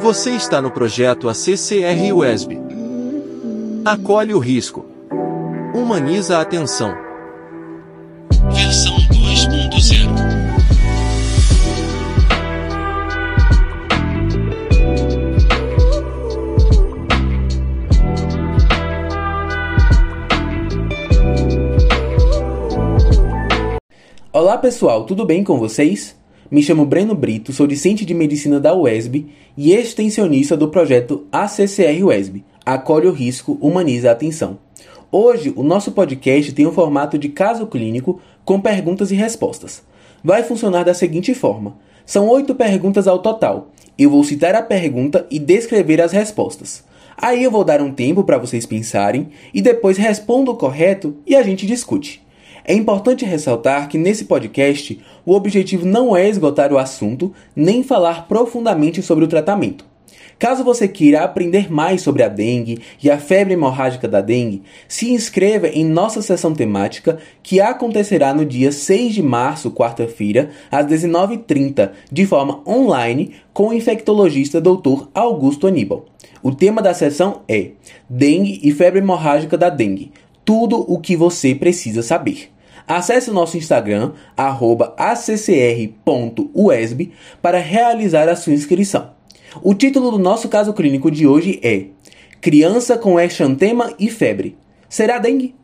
Você está no projeto ACCR USB. Acolhe o risco. Humaniza a atenção. Versão 2.0 Olá pessoal, tudo bem com vocês? Me chamo Breno Brito, sou discente de medicina da UESB e extensionista do projeto ACCR UESB, Acolhe o Risco, Humaniza a Atenção. Hoje, o nosso podcast tem o um formato de caso clínico com perguntas e respostas. Vai funcionar da seguinte forma: são oito perguntas ao total. Eu vou citar a pergunta e descrever as respostas. Aí eu vou dar um tempo para vocês pensarem e depois respondo o correto e a gente discute. É importante ressaltar que nesse podcast o objetivo não é esgotar o assunto nem falar profundamente sobre o tratamento. Caso você queira aprender mais sobre a dengue e a febre hemorrágica da dengue, se inscreva em nossa sessão temática que acontecerá no dia 6 de março, quarta-feira, às 19h30, de forma online, com o infectologista Dr. Augusto Aníbal. O tema da sessão é Dengue e febre hemorrágica da dengue. Tudo o que você precisa saber. Acesse o nosso Instagram, accr.usb, para realizar a sua inscrição. O título do nosso caso clínico de hoje é Criança com exantema e febre. Será dengue?